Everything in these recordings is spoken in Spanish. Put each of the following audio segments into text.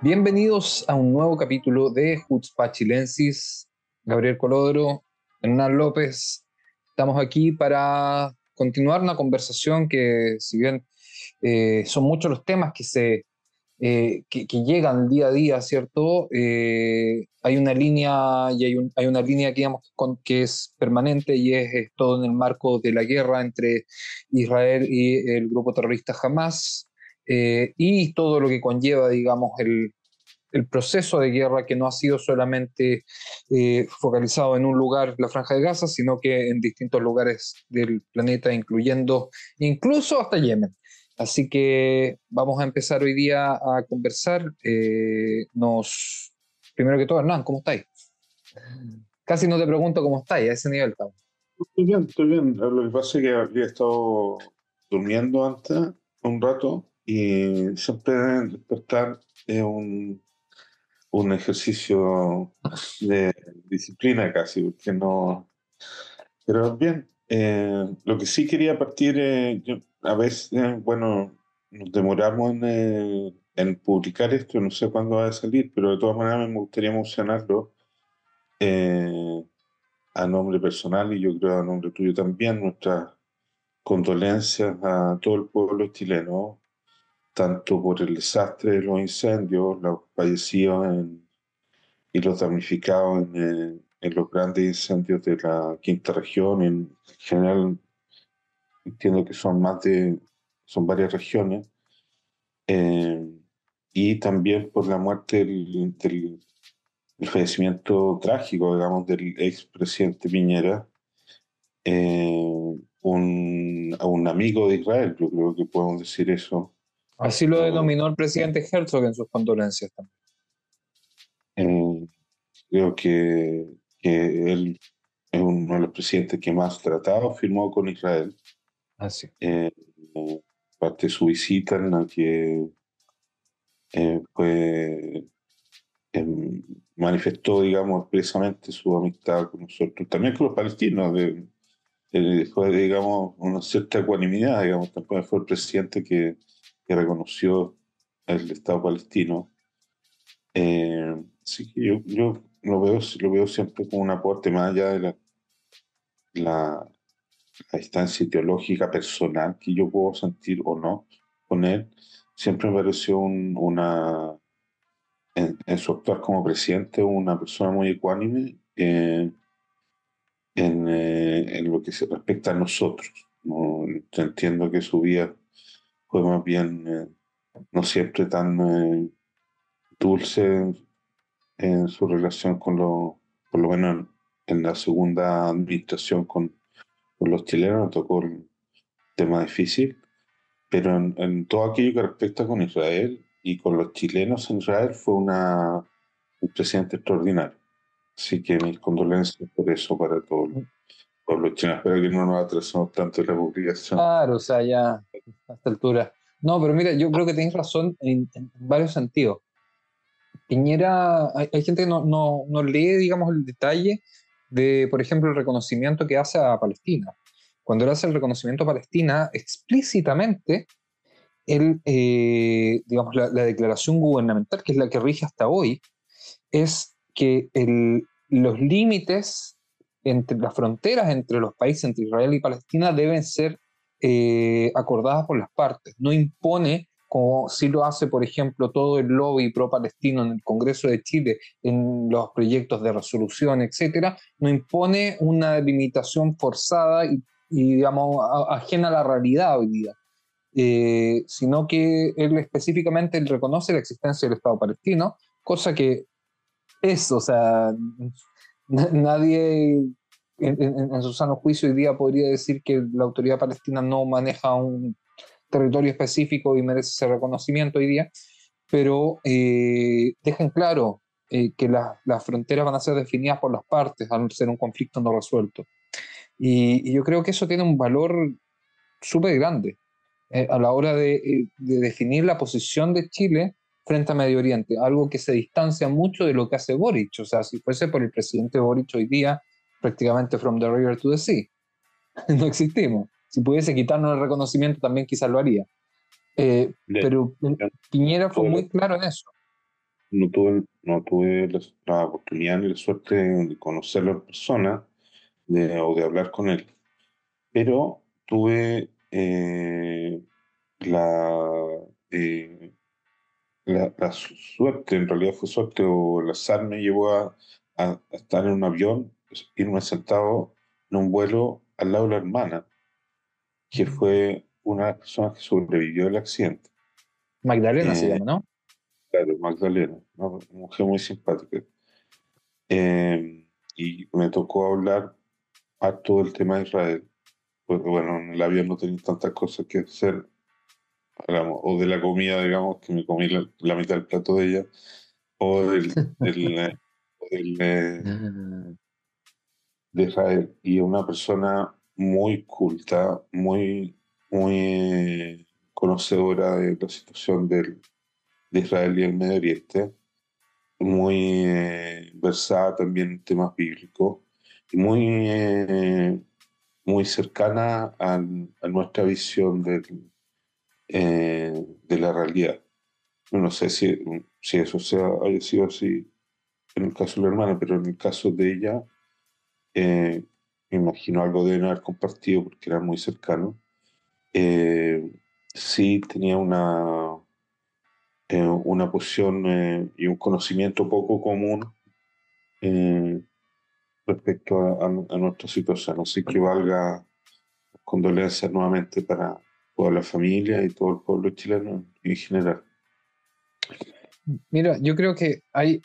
Bienvenidos a un nuevo capítulo de Jutzpa Chilensis. Gabriel Colodro, Hernán López. Estamos aquí para continuar una conversación que, si bien eh, son muchos los temas que se eh, que, llegan día a día, ¿cierto? Eh, hay una línea y hay, una línea que, digamos, que es permanente y es, todo en el marco de la guerra entre Israel y el grupo terrorista Hamas eh, y todo lo que conlleva, digamos, el, proceso de guerra que no ha sido solamente focalizado en un lugar, la franja de Gaza, sino que en distintos lugares del planeta, incluyendo incluso hasta Yemen. Así que vamos a empezar hoy día a conversar. Eh, nos, primero que todo, Hernán, ¿cómo estáis? Casi no te pregunto cómo estáis, a ese nivel. Estoy bien, estoy bien. Lo que pasa es que había estado durmiendo antes un rato y siempre despertar es un, un ejercicio de disciplina casi, porque no... Pero bien, eh, lo que sí quería partir, eh, a veces, bueno, nos demoramos eh, en, publicar esto, no sé cuándo va a salir, pero de todas maneras me gustaría mencionarlo eh, a nombre personal y yo creo a nombre tuyo también, nuestras condolencias a todo el pueblo chileno, tanto por el desastre de los incendios, los fallecidos y los damnificados en, en los grandes incendios de la quinta región, en general entiendo que son más de, son varias regiones, eh, y también por la muerte del, del, fallecimiento trágico, digamos, del expresidente Piñera, eh, un, a un amigo de Israel, yo creo que podemos decir eso. Así lo denominó el presidente Herzog en sus condolencias también. Eh, creo que, que él es uno de los presidentes que más tratado firmó con Israel. Ah, sí. Eh, parte de su visita en la que eh, pues, em, manifestó, digamos, expresamente su amistad con nosotros, también con los palestinos, de, fue, digamos, una cierta ecuanimidad, digamos, también fue el presidente que, que reconoció el Estado palestino. Eh, así que yo, yo lo, veo, lo veo siempre como un aporte más allá de la, la, la distancia ideológica personal que yo puedo sentir o no con él, siempre me pareció una, en, su actuar como presidente, una persona muy ecuánime eh, en, eh, en, lo que se respecta a nosotros. ¿no? Entiendo que su vida fue más bien eh, no siempre tan dulce en, su relación con lo, por lo menos en la segunda administración con con los chilenos tocó un tema difícil, pero en, todo aquello que respecta con Israel y con los chilenos en Israel fue una, un presidente extraordinario. Así que mis condolencias por eso para todos los chilenos. Espero que no nos atrasemos tanto en la publicación. Claro, o sea, ya a esta altura. No, pero mira, yo creo que tienes razón en, varios sentidos. Piñera, hay, gente que no, no, no lee, digamos, el detalle de, por ejemplo, el reconocimiento que hace a Palestina. Cuando él hace el reconocimiento a Palestina, explícitamente, él, eh, digamos, la, declaración gubernamental, que es la que rige hasta hoy, es que el, los límites entre las fronteras entre los países, entre Israel y Palestina, deben ser eh, acordadas por las partes. No impone como si lo hace, por ejemplo, todo el lobby pro-palestino en el Congreso de Chile, en los proyectos de resolución, etcétera, no impone una limitación forzada y, digamos, ajena a la realidad hoy día, eh, sino que él específicamente reconoce la existencia del Estado palestino, cosa que es, o sea, nadie en, en, su sano juicio hoy día podría decir que la autoridad palestina no maneja un territorio específico y merece ese reconocimiento hoy día, pero eh, dejan claro eh, que las fronteras van a ser definidas por las partes al ser un conflicto no resuelto. Y, yo creo que eso tiene un valor súper grande eh, a la hora de, definir la posición de Chile frente a Medio Oriente, algo que se distancia mucho de lo que hace Boric. O sea, si fuese por el presidente Boric hoy día, prácticamente from the river to the sea, no existimos. Si pudiese quitarnos el reconocimiento también quizás lo haría. Eh, pero Piñera fue muy claro en eso. No tuve, no tuve la, oportunidad ni la suerte de conocerlo en persona o de hablar con él, pero tuve eh, la, eh, la, la, suerte, en realidad fue suerte, o el azar me llevó a, a, estar en un avión, irme sentado en un vuelo al lado de la hermana, que fue una de las personas que sobrevivió al accidente. Magdalena se eh, llama, ¿no? Claro, Magdalena, una mujer muy simpática. Eh, y me tocó hablar a todo el tema de Israel. Porque bueno, en el avión no tenía tantas cosas que hacer, o de la comida, digamos, que me comí la, mitad del plato de ella, o del, del, eh, de Israel. Y una persona muy culta, muy muy conocedora de la situación del, de Israel y el Medio Oriente, muy eh, versada también en temas bíblicos y muy, eh, muy cercana a, nuestra visión del, eh, de la realidad. No sé si, si eso sea, haya sido así en el caso de la hermana, pero en el caso de ella, me imagino algo deben haber compartido porque era muy cercano eh, sí tenía una, eh, una posición eh, y un conocimiento poco común respecto a, nuestra situación. Así que valga condolencias nuevamente para toda la familia y todo el pueblo chileno en general. Mira, yo creo que hay,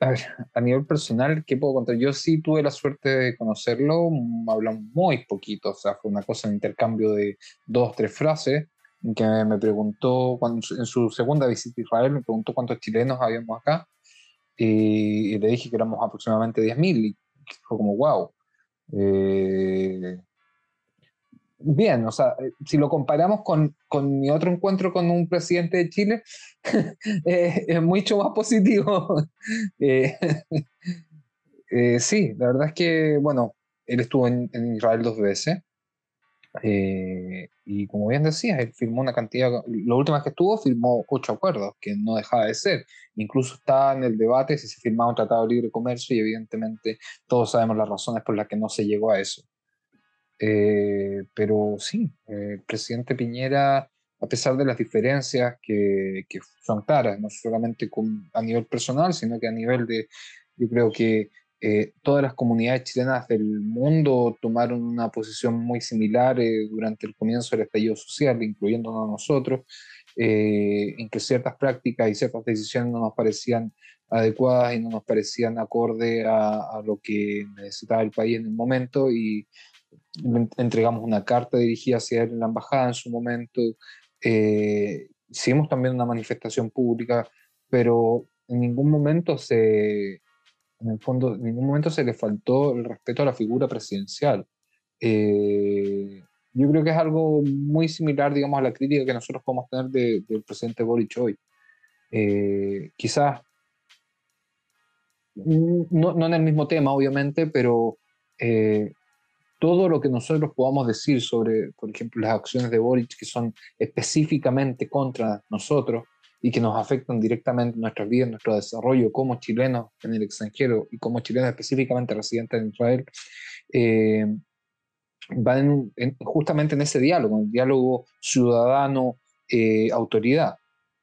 a, nivel personal, ¿qué puedo contar? Yo sí tuve la suerte de conocerlo, hablamos muy poquito, o sea, fue una cosa, de intercambio de dos, tres frases, que me preguntó, cuando, en su segunda visita a Israel, me preguntó cuántos chilenos habíamos acá, y, le dije que éramos aproximadamente 10.000, y fue como, wow. Eh, bien, o sea, eh, si lo comparamos con, con mi otro encuentro con un presidente de Chile, eh, es mucho más positivo. Eh, sí, la verdad es que, bueno, él estuvo en, Israel dos veces. y como bien decía, él firmó una cantidad, la última que estuvo firmó ocho acuerdos, que no dejaba de ser. Incluso está en el debate si se firmaba un tratado de libre comercio y evidentemente todos sabemos las razones por las que no se llegó a eso. Eh, pero sí, eh, el presidente Piñera, a pesar de las diferencias que, que son claras, no solamente con, a nivel personal, sino que a nivel de, yo creo que eh, todas las comunidades chilenas del mundo tomaron una posición muy similar durante el comienzo del estallido social, incluyéndonos a nosotros, en que ciertas prácticas y ciertas decisiones no nos parecían adecuadas y no nos parecían acorde a, a lo que necesitaba el país en el momento y entregamos una carta dirigida hacia él en la embajada en su momento, eh, hicimos también una manifestación pública, pero en ningún momento se, en el fondo, en ningún momento se le faltó el respeto a la figura presidencial. Eh, yo creo que es algo muy similar, digamos, a la crítica que nosotros podemos tener del presidente Boric hoy. Eh, quizás no, no, en el mismo tema, obviamente, pero todo lo que nosotros podamos decir sobre, por ejemplo, las acciones de Boric que son específicamente contra nosotros y que nos afectan directamente en nuestras vidas, nuestro desarrollo como chilenos en el extranjero y como chilenos específicamente residentes en Israel, eh, van justamente en ese diálogo, en el diálogo ciudadano-autoridad.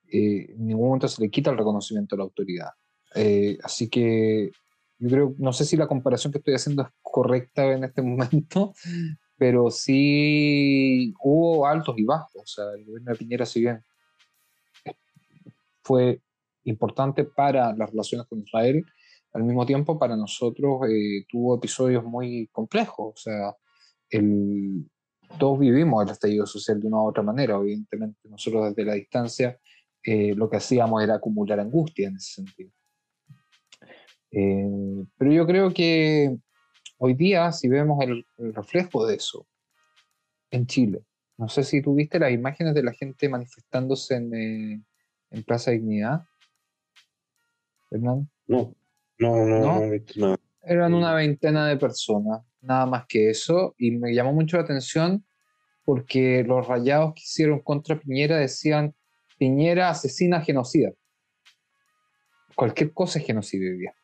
Eh, en ningún momento se le quita el reconocimiento a la autoridad. Eh, así que yo creo, no sé si la comparación que estoy haciendo es correcta en este momento, pero sí hubo altos y bajos. O sea, el gobierno de Piñera, si bien fue importante para las relaciones con Israel, al mismo tiempo para nosotros eh, tuvo episodios muy complejos. O sea, todos vivimos el estallido social de una u otra manera. Evidentemente, nosotros desde la distancia eh, lo que hacíamos era acumular angustia en ese sentido. Eh, pero yo creo que hoy día, si vemos el, reflejo de eso en Chile, no sé si tuviste las imágenes de la gente manifestándose en, eh, en Plaza Dignidad, Hernán. No, no, no, no, Eran una veintena de personas, nada más que eso, y me llamó mucho la atención porque los rayados que hicieron contra Piñera decían Piñera asesina genocida. Cualquier cosa es genocidio hoy día.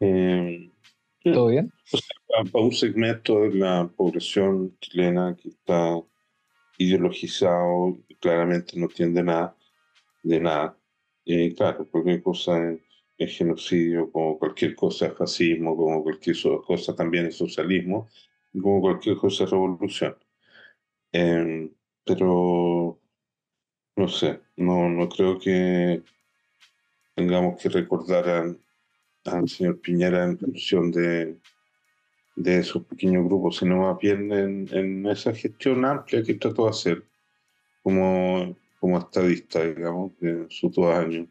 Eh, ¿Todo bien? para un segmento de la población chilena que está ideologizado, claramente no entiende nada de nada. Eh, claro, cualquier cosa es, genocidio, como cualquier cosa es fascismo, como cualquier cosa también es socialismo, como cualquier cosa es revolución. Em, pero no sé, no, no creo que tengamos que recordar al señor Piñera en función de, de esos pequeños grupos, sino más bien en, esa gestión amplia que trató de hacer como, como estadista, digamos, en sus dos años,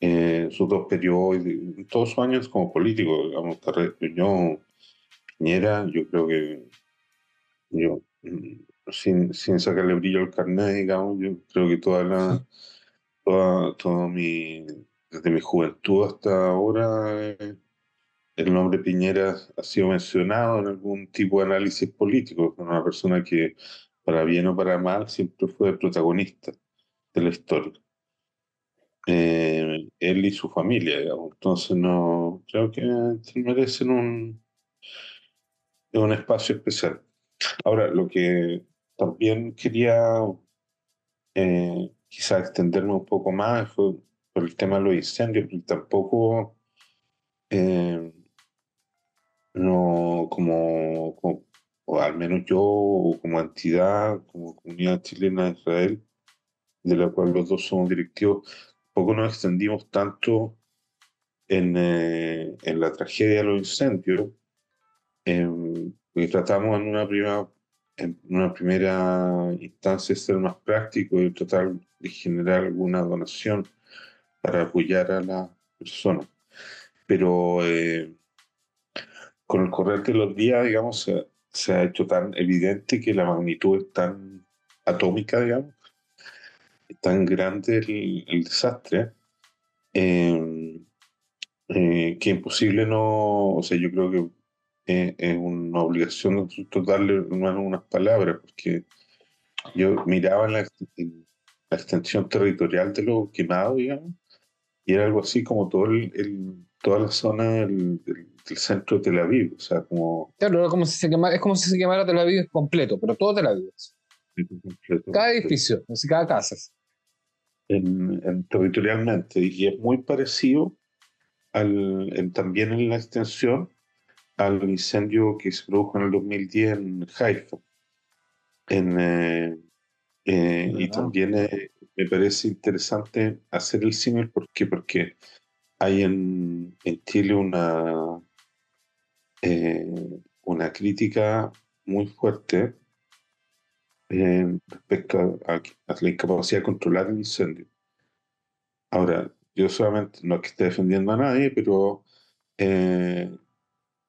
en sus dos periodos, en todos sus años como político, digamos, yo, Piñera, yo creo que yo, sin, sin sacarle brillo al carnet, digamos, yo creo que toda la, toda, toda mi, desde mi juventud hasta ahora, eh, el nombre Piñera ha sido mencionado en algún tipo de análisis político, una persona que, para bien o para mal, siempre fue protagonista de la historia. Eh, él y su familia, digamos. Entonces, no creo que merecen un, un espacio especial. Ahora, lo que también quería eh, quizá extenderme un poco más fue por el tema de los incendios, porque tampoco eh, no como, o al menos yo, como entidad, como comunidad chilena de Israel, de la cual los dos somos directivos, poco nos extendimos tanto en, eh, en la tragedia de los incendios, y tratamos en una, primera, en una primera instancia ser más práctico y tratar de generar alguna donación para apoyar a la persona. Pero eh, con el correr de los días, digamos, se, ha hecho tan evidente que la magnitud es tan atómica, digamos, es tan grande el, desastre, eh, eh, que imposible no, o sea, yo creo que es una obligación darle unas palabras, porque yo miraba la, la extensión territorial de lo quemado, digamos, y era algo así como todo el, toda la zona del, centro de Tel Aviv, o sea, como... Claro, como si se quemara, es como si se quemara Tel Aviv completo, pero todo Tel Aviv. cada edificio, así, cada casa. En, territorialmente, y es muy parecido al, también en la extensión al incendio que se produjo en el 2010 en Haifa. En, eh, eh, y también eh, me parece interesante hacer el símil porque, porque hay en, en Chile una, eh, una crítica muy fuerte eh, respecto a, la incapacidad de controlar el incendio. Ahora, yo solamente, no es que esté defendiendo a nadie, pero eh,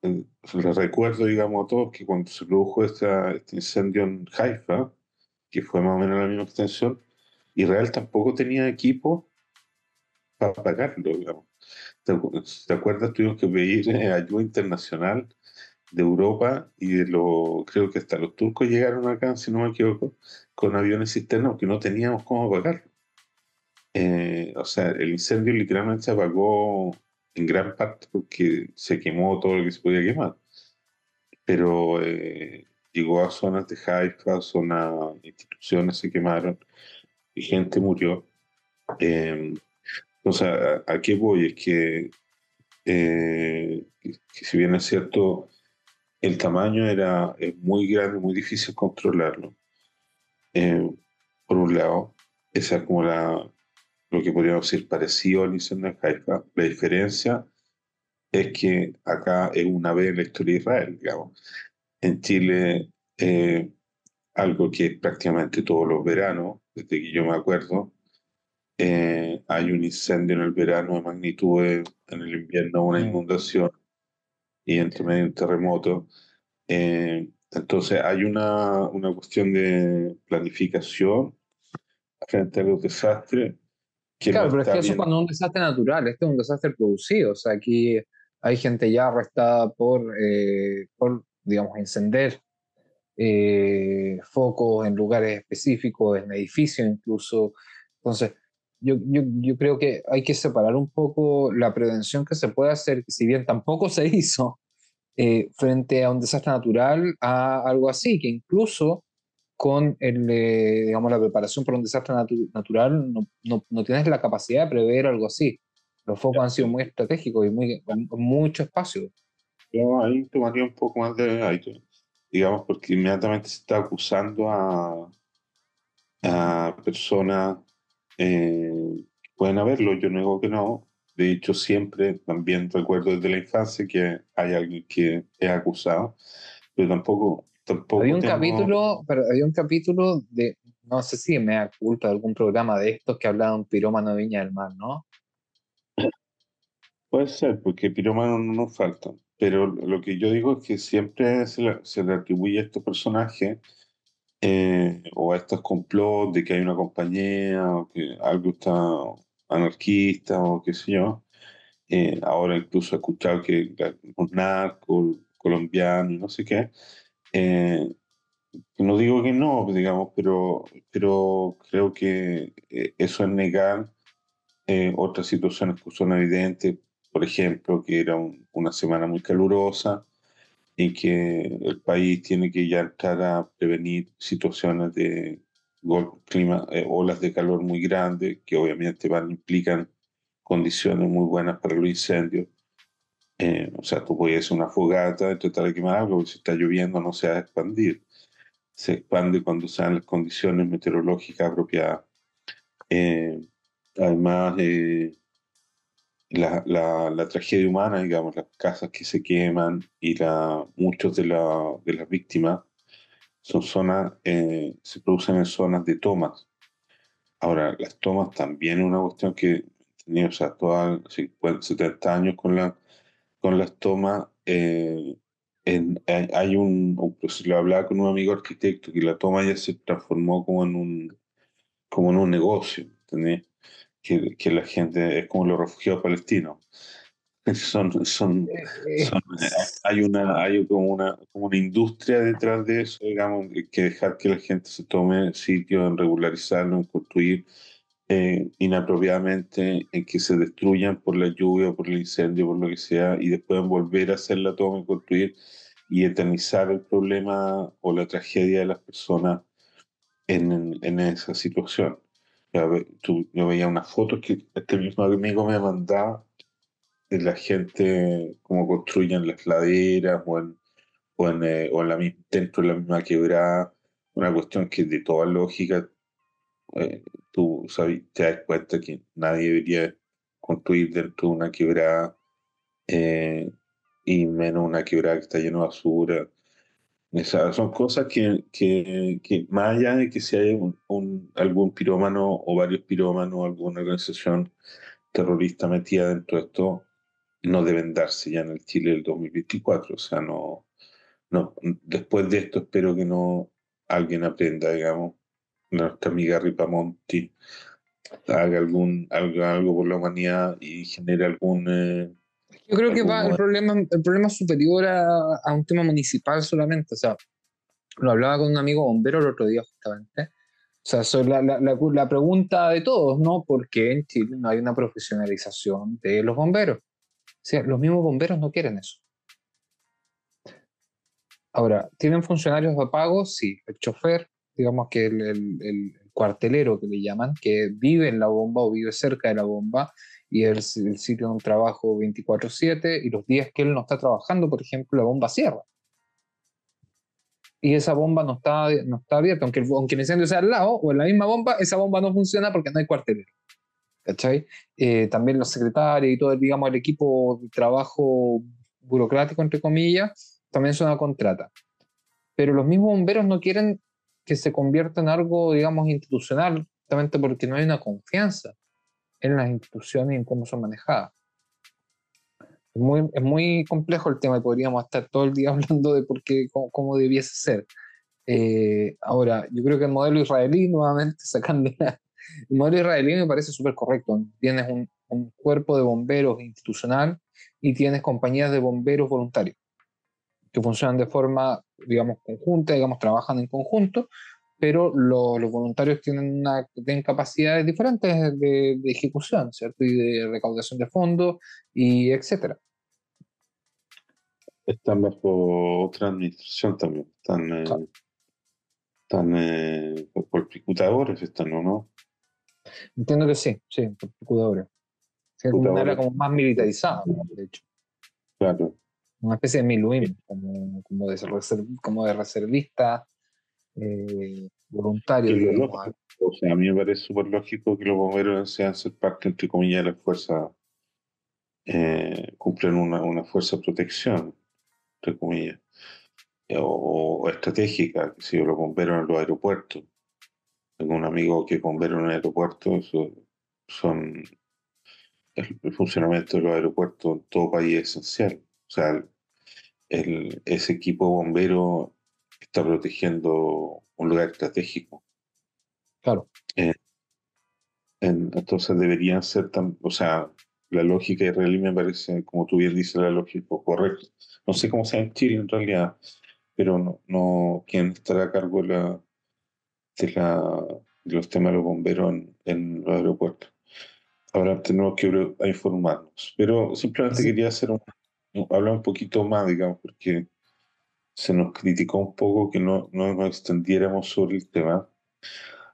les recuerdo, digamos, a todos que cuando se produjo este incendio en Haifa, que fue más o menos la misma extensión, Israel tampoco tenía equipo para apagarlo, digamos. ¿Te, acuerdas? Tuvimos que pedir eh, ayuda internacional de Europa y de lo, creo que hasta los turcos llegaron acá, si no me equivoco, con aviones cisternas porque no teníamos cómo apagarlo. Eh, o sea, el incendio literalmente se apagó en gran parte porque se quemó todo lo que se podía quemar. Pero eh, llegó a zonas de Haifa, zonas, instituciones se quemaron y gente murió. O sea, ¿a, qué voy? Es que, eh, si bien es cierto, el tamaño era es muy grande, muy difícil controlarlo. Eh, por un lado, esa es como la, lo que podríamos decir parecido al incendio de Haifa. La diferencia es que acá es una vez en la historia de Israel, digamos. En Chile, eh, algo que prácticamente todos los veranos, desde que yo me acuerdo, eh, hay un incendio en el verano de magnitudes, en el invierno una mm. inundación y entre medio un terremoto. Eh, entonces hay una, una cuestión de planificación frente a los desastres. claro, pero es que eso es cuando es un desastre natural, este es un desastre producido. O sea, aquí hay gente ya arrestada por, eh, por digamos, encender eh, focos en lugares específicos, en edificios incluso. Entonces, yo, yo, yo, creo que hay que separar un poco la prevención que se puede hacer, si bien tampoco se hizo eh, frente a un desastre natural, a algo así, que incluso con el, eh, digamos, la preparación para un desastre natural no, no, no, tienes la capacidad de prever algo así. Los focos han sido muy estratégicos y muy, con mucho espacio. Yo ahí tomaría un poco más de aire, digamos, porque inmediatamente se está acusando a, a personas eh, que pueden haberlo, yo niego que no. De hecho, siempre también recuerdo desde la infancia que hay alguien que es acusado, pero tampoco había un capítulo, pero había un capítulo de, no sé si me da culpa de algún programa de estos que hablaba de un pirómano de Viña del Mar, ¿no? Puede ser, porque pirómanos no nos faltan. Pero lo que yo digo es que siempre se le, atribuye a estos personajes eh, o a estos complots de que hay una compañía o que algo está anarquista o qué sé yo. Eh, ahora incluso he escuchado que un narco colombiano y no sé qué, eh, no digo que no, digamos, pero, pero creo que eh, eso es negar eh, otras situaciones que son evidentes, por ejemplo, que era una semana muy calurosa y que el país tiene que ya entrar a prevenir situaciones de clima, olas de calor muy grandes, que obviamente van, implican condiciones muy buenas para los incendios. Eh, o sea, tú puedes hacer una fogata y tratar de quemar algo, porque si está lloviendo no se va a expandir. Se expande cuando sean las condiciones meteorológicas apropiadas. Eh, además, eh, la, la, la, tragedia humana, digamos, las casas que se queman y la, muchos de, la, de las víctimas son zonas, se producen en zonas de tomas. Ahora, las tomas también es una cuestión que tenía, o sea, todas 70 años con la con las tomas, eh, en, hay un, pues lo hablaba con un amigo arquitecto, que la toma ya se transformó como en un, como en un negocio, Que, que, la gente es como los refugiados palestinos. Son, son, eh, son, hay una hay como una, como una industria detrás de eso, digamos, que dejar que la gente se tome sitio en regularizarlo, en construir eh, inapropiadamente en que se destruyan por la lluvia, por el incendio, por lo que sea, y después volver a hacer la toma y construir y eternizar el problema o la tragedia de las personas en, en esa situación. Yo veía unas fotos que este mismo amigo me mandaba de la gente, cómo construyen las laderas o en, o en, eh, o en la, dentro de la misma quebrada, una cuestión que de toda lógica eh, tú te das cuenta que nadie debería construir dentro de una quebrada eh, y menos una quebrada que está llena de basura. Son cosas que, que, que, más allá de que si hay un, algún pirómano o varios pirómanos, alguna organización terrorista metida dentro de esto, no deben darse ya en el Chile del 2024. O sea, no, no, después de esto espero que no alguien aprenda, digamos, nuestra amiga Ripamonti haga algún algo, algo por la humanidad y genere algún eh, yo creo que va el problema el problema superior a, a, un tema municipal solamente o sea lo hablaba con un amigo bombero el otro día justamente o sea la, la, la, la pregunta de todos no ¿por qué en Chile no hay una profesionalización de los bomberos? o sea los mismos bomberos no quieren eso Ahora, ¿tienen funcionarios de pago? Sí. El chofer, digamos que el, el, cuartelero que le llaman, que vive en la bomba o vive cerca de la bomba y el, el sitio de un trabajo 24/7 y los días que él no está trabajando, por ejemplo, la bomba cierra. Y esa bomba no está, no está abierta, aunque, aunque el incendio sea al lado o en la misma bomba, esa bomba no funciona porque no hay cuartelero. ¿Cachai? Eh, también los secretarios y todo, digamos, el equipo de trabajo burocrático, entre comillas, también son a contrata. Pero los mismos bomberos no quieren que se convierta en algo, digamos, institucional, justamente porque no hay una confianza en las instituciones y en cómo son manejadas. Es muy, es muy complejo el tema y podríamos estar todo el día hablando de por qué, cómo, cómo debiese ser. Eh, ahora, yo creo que el modelo israelí, nuevamente sacando el modelo israelí me parece súper correcto. Tienes un, un, cuerpo de bomberos institucional y tienes compañías de bomberos voluntarios que funcionan de forma, digamos, conjunta, digamos, trabajan en conjunto, pero los voluntarios tienen, una, tienen capacidades diferentes de, ejecución, ¿cierto? Y de recaudación de fondos, y etcétera. Están bajo otra administración también, están, eh, están eh, por picutadores, están, ¿no? ¿no? Entiendo que sí, sí, por picutadores. Sí, una era como más militarizada, de hecho. Claro. Una especie de miluim, como, como, de, como de reservista eh, voluntario. O sea, a mí me parece súper lógico que los bomberos sean ser parte, entre comillas, de la fuerza, eh, cumplen una, una, fuerza de protección, entre comillas, eh, o, estratégica, que si los bomberos en los aeropuertos. Tengo un amigo que es bombero en el aeropuerto, son el, funcionamiento de los aeropuertos en todo país es esencial. O sea, el, ese equipo bombero está protegiendo un lugar estratégico. Claro. Eh, entonces deberían ser tan, o sea, la lógica israelí me parece, como tú bien dices, la lógica correcta. No sé cómo sea en Chile en realidad, pero no, no quién estará a cargo de, la, de, la, de los temas de los bomberos en, los aeropuertos. Ahora tenemos que informarnos. Pero simplemente quería hacer un, hablar un poquito más, digamos, porque se nos criticó un poco que no, no nos extendiéramos sobre el tema.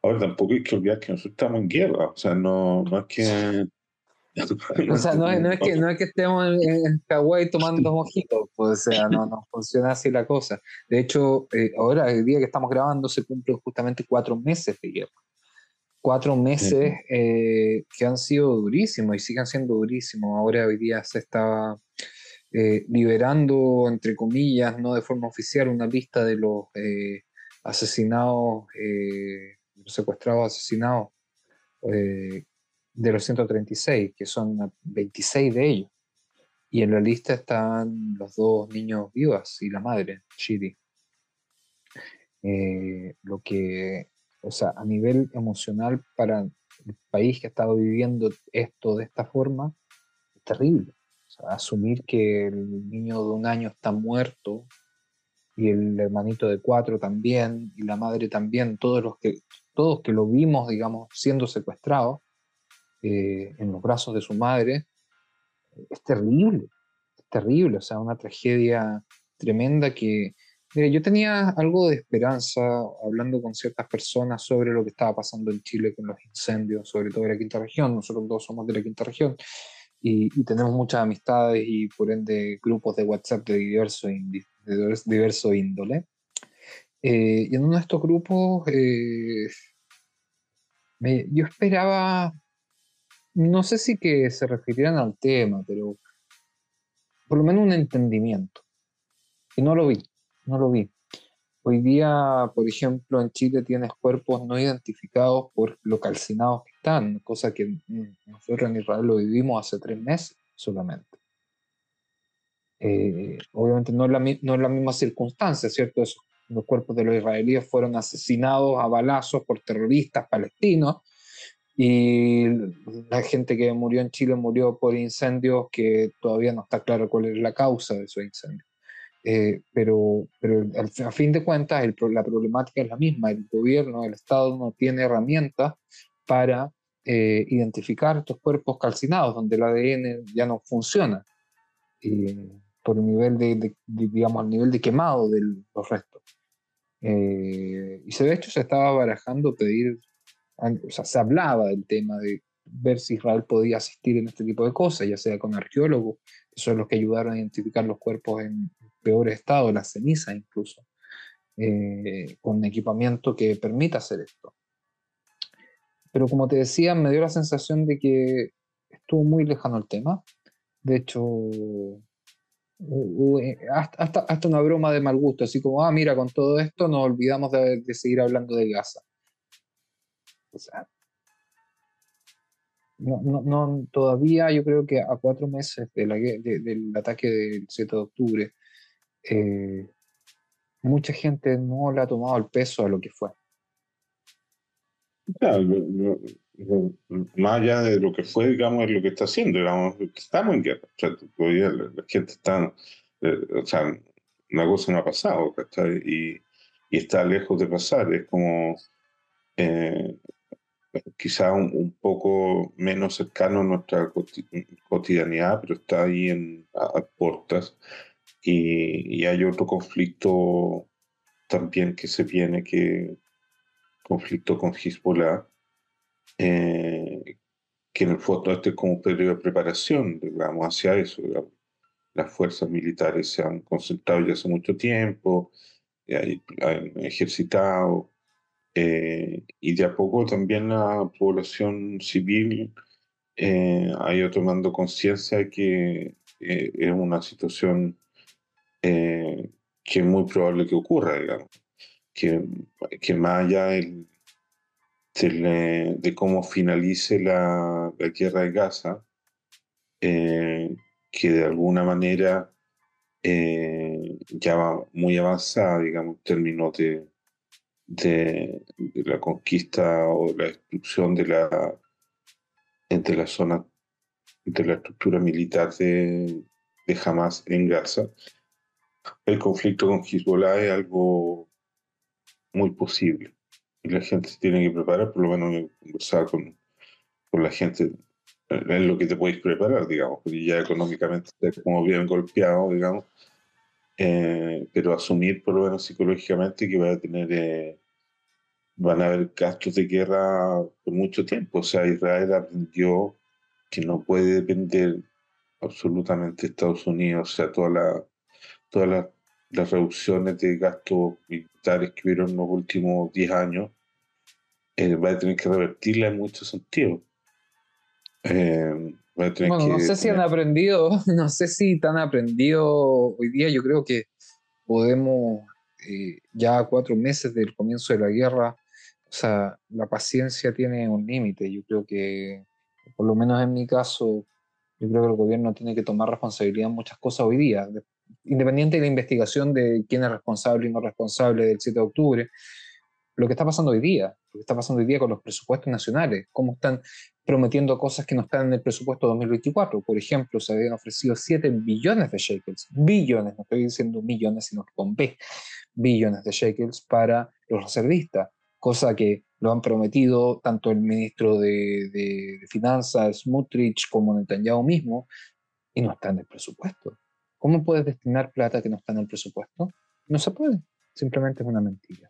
Ahora tampoco hay que olvidar que nosotros estamos en guerra, o sea, no, no es que... o sea, no, no, es que, no es que estemos en, en Hawái tomando mojitos, pues, o sea, no, no funciona así la cosa. De hecho, eh, ahora, el día que estamos grabando, se cumplen justamente cuatro meses de guerra. Cuatro meses eh, que han sido durísimos y siguen siendo durísimos. Ahora, hoy día se está eh, liberando, entre comillas, no de forma oficial, una lista de los eh, asesinados, eh, secuestrados, asesinados de los 136, que son 26 de ellos. Y en la lista están los dos niños vivos y la madre, Chidi. lo que, o sea, a nivel emocional para el país que ha estado viviendo esto de esta forma, es terrible asumir que el niño de un año está muerto y el hermanito de cuatro también y la madre también, todos los que, todos que lo vimos, digamos, siendo secuestrado eh, en los brazos de su madre, es terrible, es terrible, o sea, una tragedia tremenda que, mire, yo tenía algo de esperanza hablando con ciertas personas sobre lo que estaba pasando en Chile con los incendios, sobre todo en la quinta región, nosotros dos somos de la quinta región, y, tenemos muchas amistades y por ende grupos de WhatsApp de diverso, de diverso índole. Eh, y en uno de estos grupos eh, yo esperaba, no sé si que se refirieran al tema, pero por lo menos un entendimiento. Y no lo vi, no lo vi. Hoy día, por ejemplo, en Chile tienes cuerpos no identificados por lo calcinados están, cosa que nosotros en Israel lo vivimos hace tres meses solamente. Eh, obviamente no es, la, no es la misma circunstancia, ¿cierto? los cuerpos de los israelíes fueron asesinados a balazos por terroristas palestinos y la gente que murió en Chile murió por incendios que todavía no está claro cuál es la causa de esos incendios. Eh, pero, pero a fin de cuentas la problemática es la misma. El gobierno, el Estado no tiene herramientas para eh, identificar estos cuerpos calcinados, donde el ADN ya no funciona por el nivel de, digamos, el nivel de quemado de los restos. Eh, y se, de hecho se estaba barajando pedir, o sea, se hablaba del tema de ver si Israel podía asistir en este tipo de cosas, ya sea con arqueólogos, que son los que ayudaron a identificar los cuerpos en, peor estado, la ceniza incluso, eh, con equipamiento que permita hacer esto. Pero como te decía, me dio la sensación de que estuvo muy lejano el tema. De hecho, hasta, hasta, una broma de mal gusto, así como, ah, mira, con todo esto nos olvidamos de, seguir hablando de Gaza. No, no, todavía yo creo que a cuatro meses de del ataque del 7 de octubre, eh, mucha gente no le ha tomado el peso a lo que fue. Claro, lo, más allá de lo que fue, digamos, es lo que está haciendo, digamos, estamos en guerra. O sea, todavía la, gente está, eh, o sea, una cosa no ha pasado, Y, y está lejos de pasar. Es como eh, quizá un, poco menos cercano a nuestra cotidianidad, pero está ahí en, a, puertas. Y, y, hay otro conflicto también que se viene, que conflicto con Hezbollah, eh, que en el fondo este es como un periodo de preparación, digamos, hacia eso. Las fuerzas militares se han concentrado ya hace mucho tiempo, han ejercitado, eh, y de a poco también la población civil eh, ha ido tomando conciencia de que eh, es una situación que es muy probable que ocurra, digamos, que, que más allá del, de, cómo finalice la, la, guerra de Gaza, que de alguna manera ya va muy avanzada, digamos, en términos de, de, la conquista o la destrucción de la, de la zona, de la estructura militar de, de Hamas en Gaza. El conflicto con Hezbollah es algo muy posible y la gente se tiene que preparar, por lo menos conversar con, con la gente en lo que te puedes preparar, digamos, porque ya económicamente estás como bien golpeado, digamos, eh, pero asumir por lo menos psicológicamente que va a tener eh, van a haber gastos de guerra por mucho tiempo. O sea, Israel aprendió que no puede depender absolutamente de Estados Unidos. O sea, toda la, todas las reducciones de gastos militares que hubieron en los últimos 10 años, eh, va a tener que revertirla en muchos sentidos. Eh, bueno, no sé si han aprendido, no sé si han aprendido hoy día, yo creo que podemos, eh, ya a cuatro meses del comienzo de la guerra, o sea, la paciencia tiene un límite. Yo creo que, por lo menos en mi caso, yo creo que el gobierno tiene que tomar responsabilidad en muchas cosas hoy día, independiente de la investigación de quién es responsable y no responsable del 7 de octubre, lo que está pasando hoy día, lo que está pasando hoy día con los presupuestos nacionales, cómo están prometiendo cosas que no están en el presupuesto 2024. Por ejemplo, se habían ofrecido 7 billones de shekels, billones, no estoy diciendo millones, sino que con B, billones de shekels para los reservistas cosa que lo han prometido tanto el ministro de, de, Finanzas, Smutrich, como Netanyahu mismo, y no está en el presupuesto. ¿Cómo puedes destinar plata que no está en el presupuesto? No se puede, simplemente es una mentira.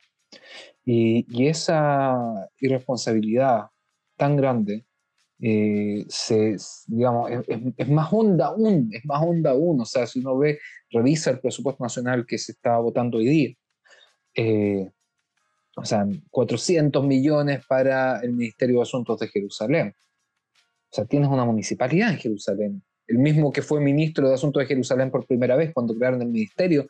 Y, y esa irresponsabilidad tan grande eh, se, digamos, es, más honda aún, es más honda aún. O sea, si uno ve, revisa el presupuesto nacional que se está votando hoy día, eh, o sea, 400 millones para el Ministerio de Asuntos de Jerusalén. O sea, tienes una municipalidad en Jerusalén. El mismo que fue ministro de Asuntos de Jerusalén por primera vez cuando crearon el ministerio,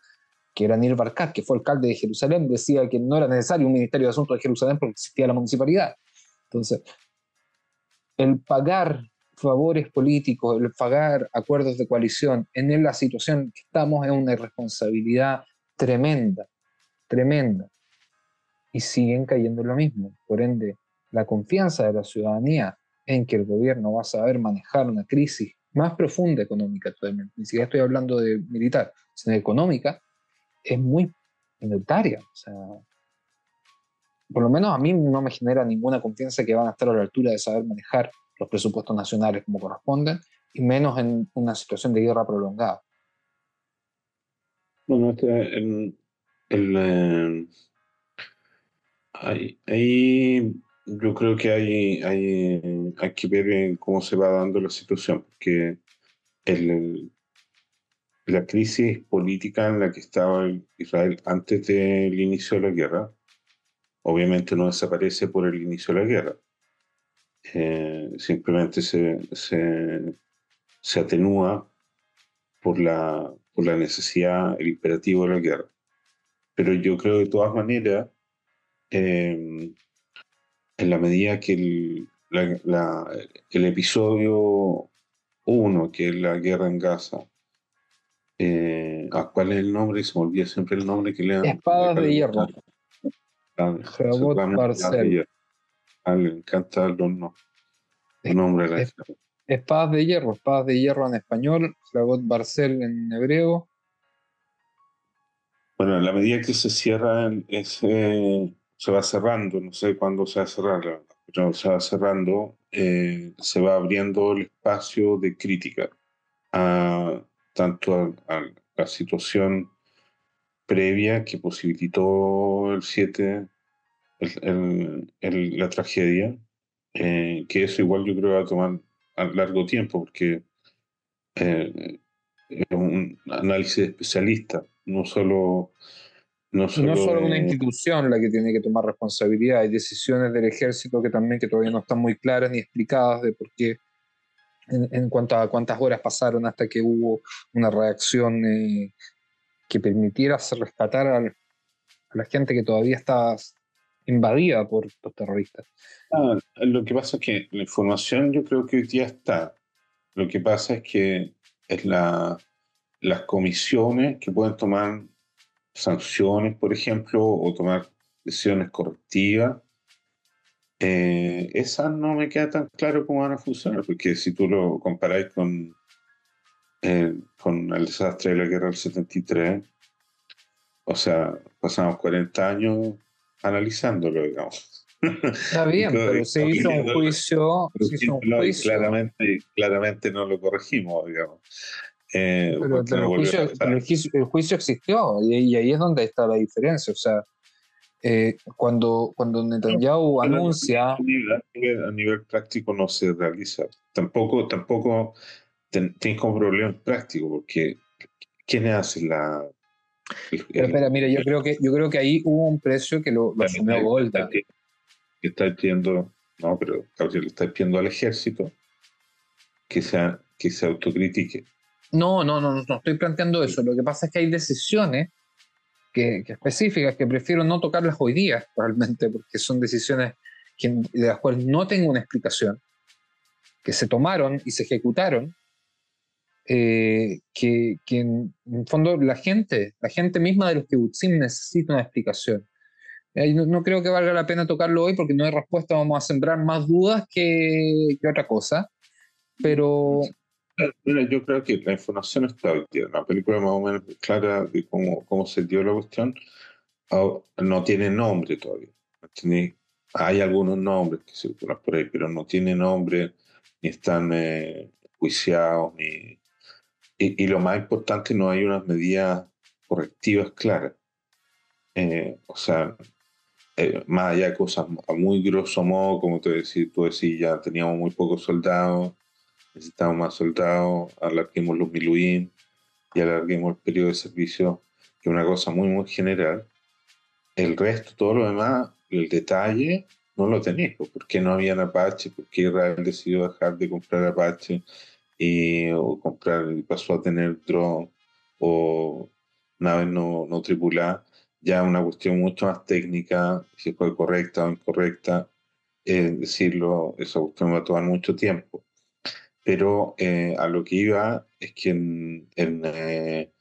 que era Nir Barkat, que fue alcalde de Jerusalén, decía que no era necesario un Ministerio de Asuntos de Jerusalén porque existía la municipalidad. Entonces, el pagar favores políticos, el pagar acuerdos de coalición en la situación que estamos es una irresponsabilidad tremenda, tremenda y siguen cayendo en lo mismo. Por ende, la confianza de la ciudadanía en que el gobierno va a saber manejar una crisis más profunda económica actualmente, ni siquiera estoy hablando de militar, sino de económica, es muy minoritaria. O sea, por lo menos a mí no me genera ninguna confianza que van a estar a la altura de saber manejar los presupuestos nacionales como corresponden, y menos en una situación de guerra prolongada. Bueno, este, el, eh, Ahí, yo creo que hay, hay, hay, que ver cómo se va dando la situación, porque el, la crisis política en la que estaba Israel antes del inicio de la guerra, obviamente no desaparece por el inicio de la guerra. Eh, simplemente se, se, se, atenúa por la, por la necesidad, el imperativo de la guerra. Pero yo creo de todas maneras Em, en la medida que el, el episodio 1, que es la guerra en Gaza, eh, ¿a cuál es el nombre? Se me olvida siempre el nombre que le dan. Espadas de hierro. Ah, le encanta los nombre Espadas de hierro, espadas de hierro en español, Flagot Barcel en hebreo. Bueno, en la medida que se cierra, ese, se va cerrando, no sé cuándo se va a cerrar, pero se va cerrando, eh, se va abriendo el espacio de crítica a, tanto a, la situación previa que posibilitó el 7, la tragedia, eh, que eso igual yo creo va a tomar a largo tiempo, porque eh, es un análisis especialista, no solo... No solo, una institución la que tiene que tomar responsabilidad, hay decisiones del ejército que también que todavía no están muy claras ni explicadas de por qué, en, cuanto a cuántas horas pasaron hasta que hubo una reacción eh, que permitiera rescatar a, a la gente que todavía está invadida por los terroristas. Ah, lo que pasa es que la información yo creo que hoy día está. Lo que pasa es que es la, las comisiones que pueden tomar sanciones, por ejemplo, o tomar decisiones correctivas. Eh, esas no me queda tan claro cómo van a funcionar, porque si tú lo comparáis con, eh, con el desastre de la guerra del 73, o sea, pasamos 40 años analizándolo, digamos. Está bien, pero se hizo un juicio. Claramente, claramente no lo corregimos, digamos. Eh, pero, el, juicio, existió y, ahí es donde está la diferencia. O sea, eh, cuando, cuando Netanyahu anuncia. A nivel, práctico no se realiza. Tampoco, tampoco tienes como problema práctico, porque ¿quiénes hacen la, pero espera, mira, yo creo que yo creo que ahí hubo un precio que lo, asumió Golda. Que está pidiendo, no, pero le está pidiendo al ejército que, sea, que se autocritique. No, no, no, no estoy planteando eso. Lo que pasa es que hay decisiones que, específicas que prefiero no tocarlas hoy día, realmente, porque son decisiones de las cuales no tengo una explicación, que se tomaron y se ejecutaron eh, que, en, fondo la gente, la gente misma de los kibutzim necesita una explicación. Eh, no, creo que valga la pena tocarlo hoy porque no hay respuesta, vamos a sembrar más dudas que, que otra cosa, pero... Mira, yo creo que la información está hoy la película más o menos clara de cómo, cómo se dio la cuestión, no tiene nombre todavía. hay algunos nombres que circulan por ahí, pero no tiene nombre, ni están eh, juiciados, ni, y, lo más importante, no hay unas medidas correctivas claras. Eh, o sea, eh, más allá de cosas a muy grosso modo, como te decía, tú decís, ya teníamos muy pocos soldados, necesitamos más soldados, alarguemos los miluín y alarguemos el periodo de servicio, que es una cosa muy, muy general. El resto, todo lo demás, el detalle, no lo tenéis. ¿Por qué no había Apache? ¿Por qué Israel decidió dejar de comprar Apache? y, o comprar, pasó a tener drone o naves no, no tripuladas, ya una cuestión mucho más técnica, si fue correcta o incorrecta, decirlo, esa cuestión va a tomar mucho tiempo. Pero eh, a lo que iba es que en, eh,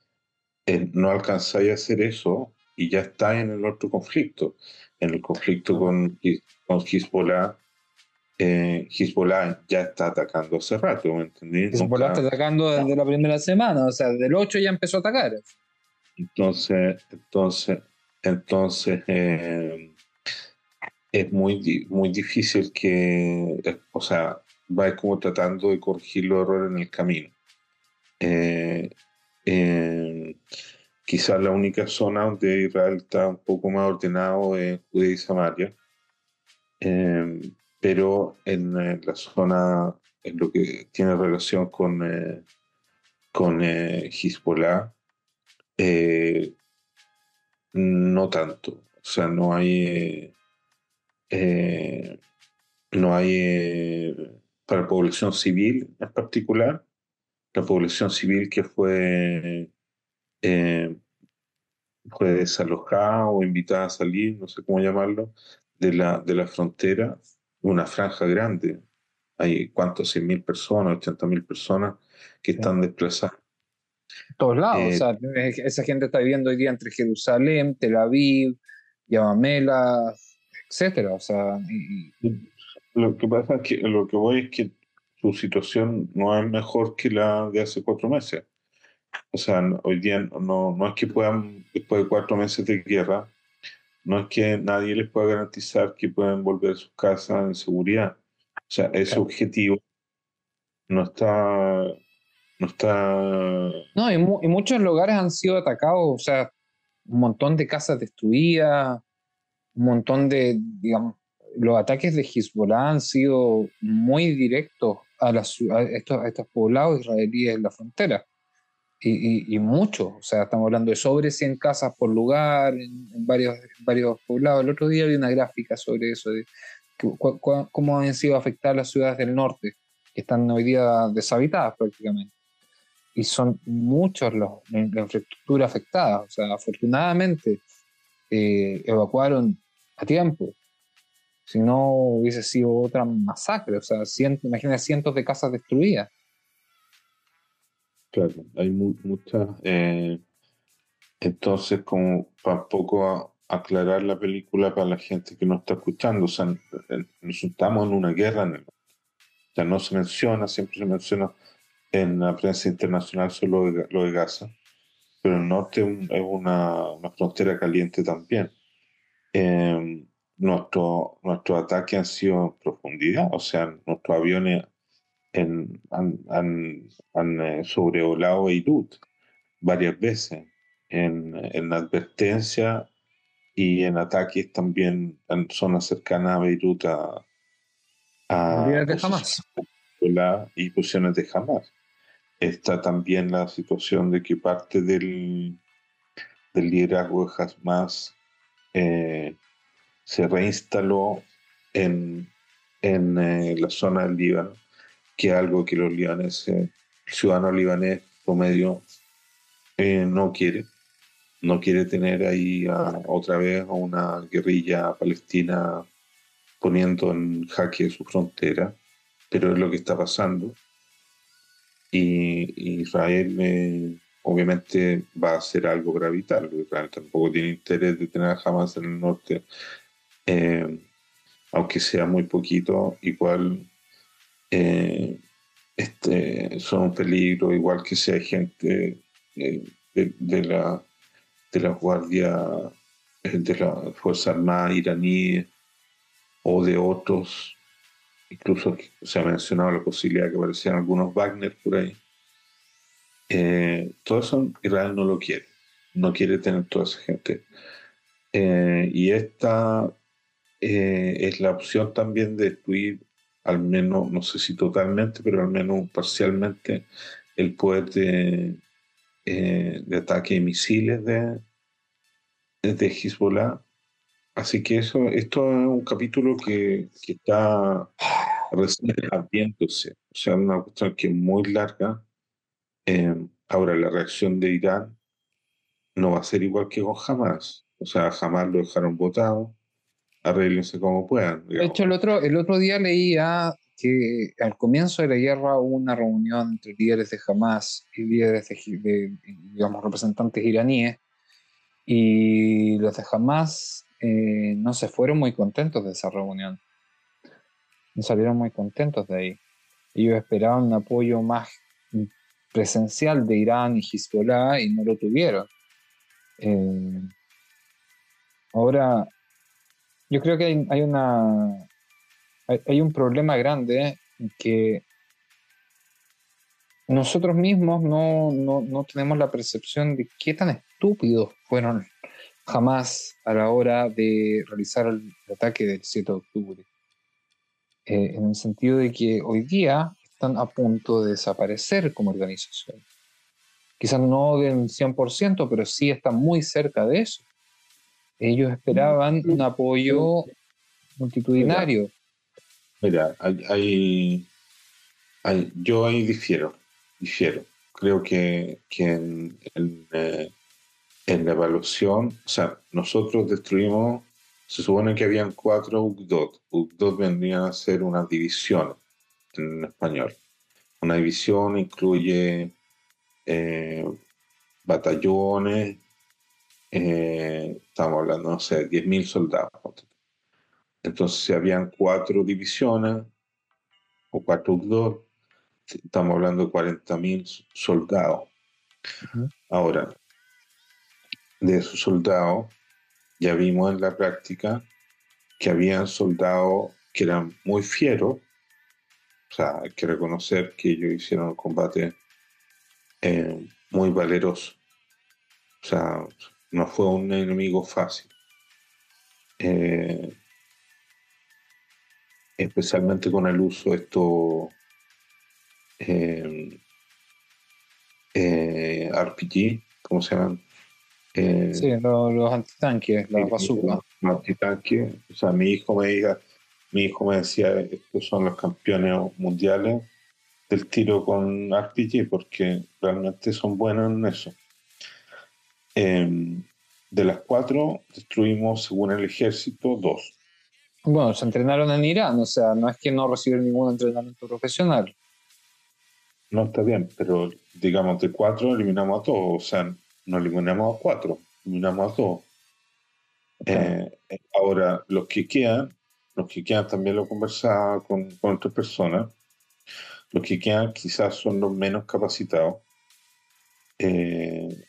no alcanzáis a hacer eso y ya está en el otro conflicto, en el conflicto con, con Hezbollah eh, Hezbollah ya está atacando hace rato, ¿me entendí? Hezbollah está atacando desde la primera semana, o sea, desde el 8 ya empezó a atacar. Entonces, entonces, entonces eh, es muy, muy difícil que, o sea, va como tratando de corregir los errores en el camino. Eh, quizás la única zona donde Israel está un poco más ordenado es Judea y Samaria pero en, eh, la zona, en lo que tiene relación con, eh, con eh, Hezbollah, no tanto. O sea, no hay, no hay para la población civil en particular, la población civil que fue, fue desalojada o invitada a salir, no sé cómo llamarlo, de la, de la frontera, una franja grande. Hay cuántos, 100.000 personas, 80.000 personas que están desplazadas. Todos lados, o sea, eh, esa gente está viviendo hoy día entre Jerusalén, Tel Aviv, Yamamela, etcétera, o sea, lo que pasa es que lo que voy es que su situación no es mejor que la de hace cuatro meses. O sea, hoy día no, no es que puedan, después de cuatro meses de guerra, no es que nadie les pueda garantizar que puedan volver a sus casas en seguridad. O sea, ese objetivo no está... No está... No, y, y muchos lugares han sido atacados, o sea, un montón de casas destruidas, un montón de, digamos, los ataques de Hezbollah han sido muy directos a, estos, estos, poblados israelíes en la frontera. Y, muchos, o sea, estamos hablando de sobre 100 casas por lugar en, varios, varios poblados. El otro día vi una gráfica sobre eso, de cómo han sido afectadas las ciudades del norte, que están hoy día deshabitadas prácticamente. Y son muchos los, la infraestructura. O sea, afortunadamente eh, evacuaron a tiempo si no hubiese sido otra masacre, o sea, cientos, imagina cientos de casas destruidas. Claro, hay muchas. Eh, entonces, como para poco aclarar la película para la gente que no está escuchando, o sea, nos estamos en una guerra en el o sea, no se menciona, siempre se menciona en la prensa internacional solo lo de Gaza, pero el norte es una, una frontera caliente también. Eh, nuestro, nuestro ataque han sido en profundidad, o sea, nuestros aviones han, han, eh, sobrevolado Beirut varias veces en, en advertencia y en ataques también en zonas cercanas a Beirut a, a de Hamas. y posiciones de Hamas. Está también la situación de que parte del, del liderazgo de Hamas eh, se reinstaló en, en eh, la zona del Líbano, que es algo que los libaneses, el ciudadano libanés promedio eh, no quiere. No quiere tener ahí otra vez a una guerrilla palestina poniendo en jaque su frontera, pero es lo que está pasando. Y, Israel eh, obviamente va a hacer algo gravital. Israel tampoco tiene interés de tener jamás en el norte eh, aunque sea muy poquito, igual eh, este, son un peligro, igual que hay gente eh, de, la, de la Guardia, de la Fuerza Armada iraní o de otros, incluso se ha mencionado la posibilidad de que aparecieran algunos Wagner por ahí. todo eso Israel no lo quiere, no quiere tener toda esa gente. y esta eh, es la opción también de destruir, al menos, no sé si totalmente, pero al menos parcialmente, el poder de, eh, ataque de misiles de, de Hezbollah. Así que eso, esto es un capítulo que, que está recién abriéndose. O sea, una cuestión que es muy larga. Eh, ahora, la reacción de Irán no va a ser igual que con Hamas. O sea, jamás lo dejaron votado arreglense como puedan. De hecho, el otro, el otro día leía que al comienzo de la guerra hubo una reunión entre líderes de Hamas y líderes de, digamos, representantes iraníes, y los de Hamas eh, no se fueron muy contentos de esa reunión. No salieron muy contentos de ahí. Ellos esperaban un apoyo más presencial de Irán y Hezbollah y no lo tuvieron. Eh, ahora, yo creo que hay, una un problema grande que nosotros mismos no, tenemos la percepción de qué tan estúpidos fueron jamás a la hora de realizar el ataque del 7 de octubre. Eh, en el sentido de que hoy día están a punto de desaparecer como organización. Quizás no del 100%, pero sí están muy cerca de eso. Ellos esperaban un apoyo multitudinario. Mira, hay, yo ahí difiero, difiero. Creo que, en, eh, en, la evaluación, o sea, nosotros destruimos, se supone que habían cuatro UCDOT. UCDOT vendrían a ser una división en español. Una división incluye eh, batallones, eh, estamos hablando, no sé, 10.000 soldados. Entonces, si habían cuatro divisiones o cuatro dos, estamos hablando de 40.000 soldados. Ahora, de esos soldados, ya vimos en la práctica que habían soldados que eran muy fieros, o sea, hay que reconocer que ellos hicieron un combate eh, muy valeroso. O sea, no fue un enemigo fácil. Eh, especialmente con el uso de estos eh, eh, RPG, ¿cómo se llaman? Eh, sí, los, los antitanques, la bazooka. Los antitanques, o sea, mi hijo me diga, mi hijo me decía, estos son los campeones mundiales del tiro con RPG, porque realmente son buenos en eso. Em, de las cuatro, destruimos, según el ejército, dos. Bueno, se entrenaron en Irán, o sea, no es que no recibieron ningún entrenamiento profesional. No está bien, pero digamos de cuatro eliminamos a todos, o sea, no eliminamos a cuatro, eliminamos a todos. Eh, ahora, los que quedan, los que quedan también lo conversaba con, con otras personas, los que quedan quizás son los menos capacitados, eh,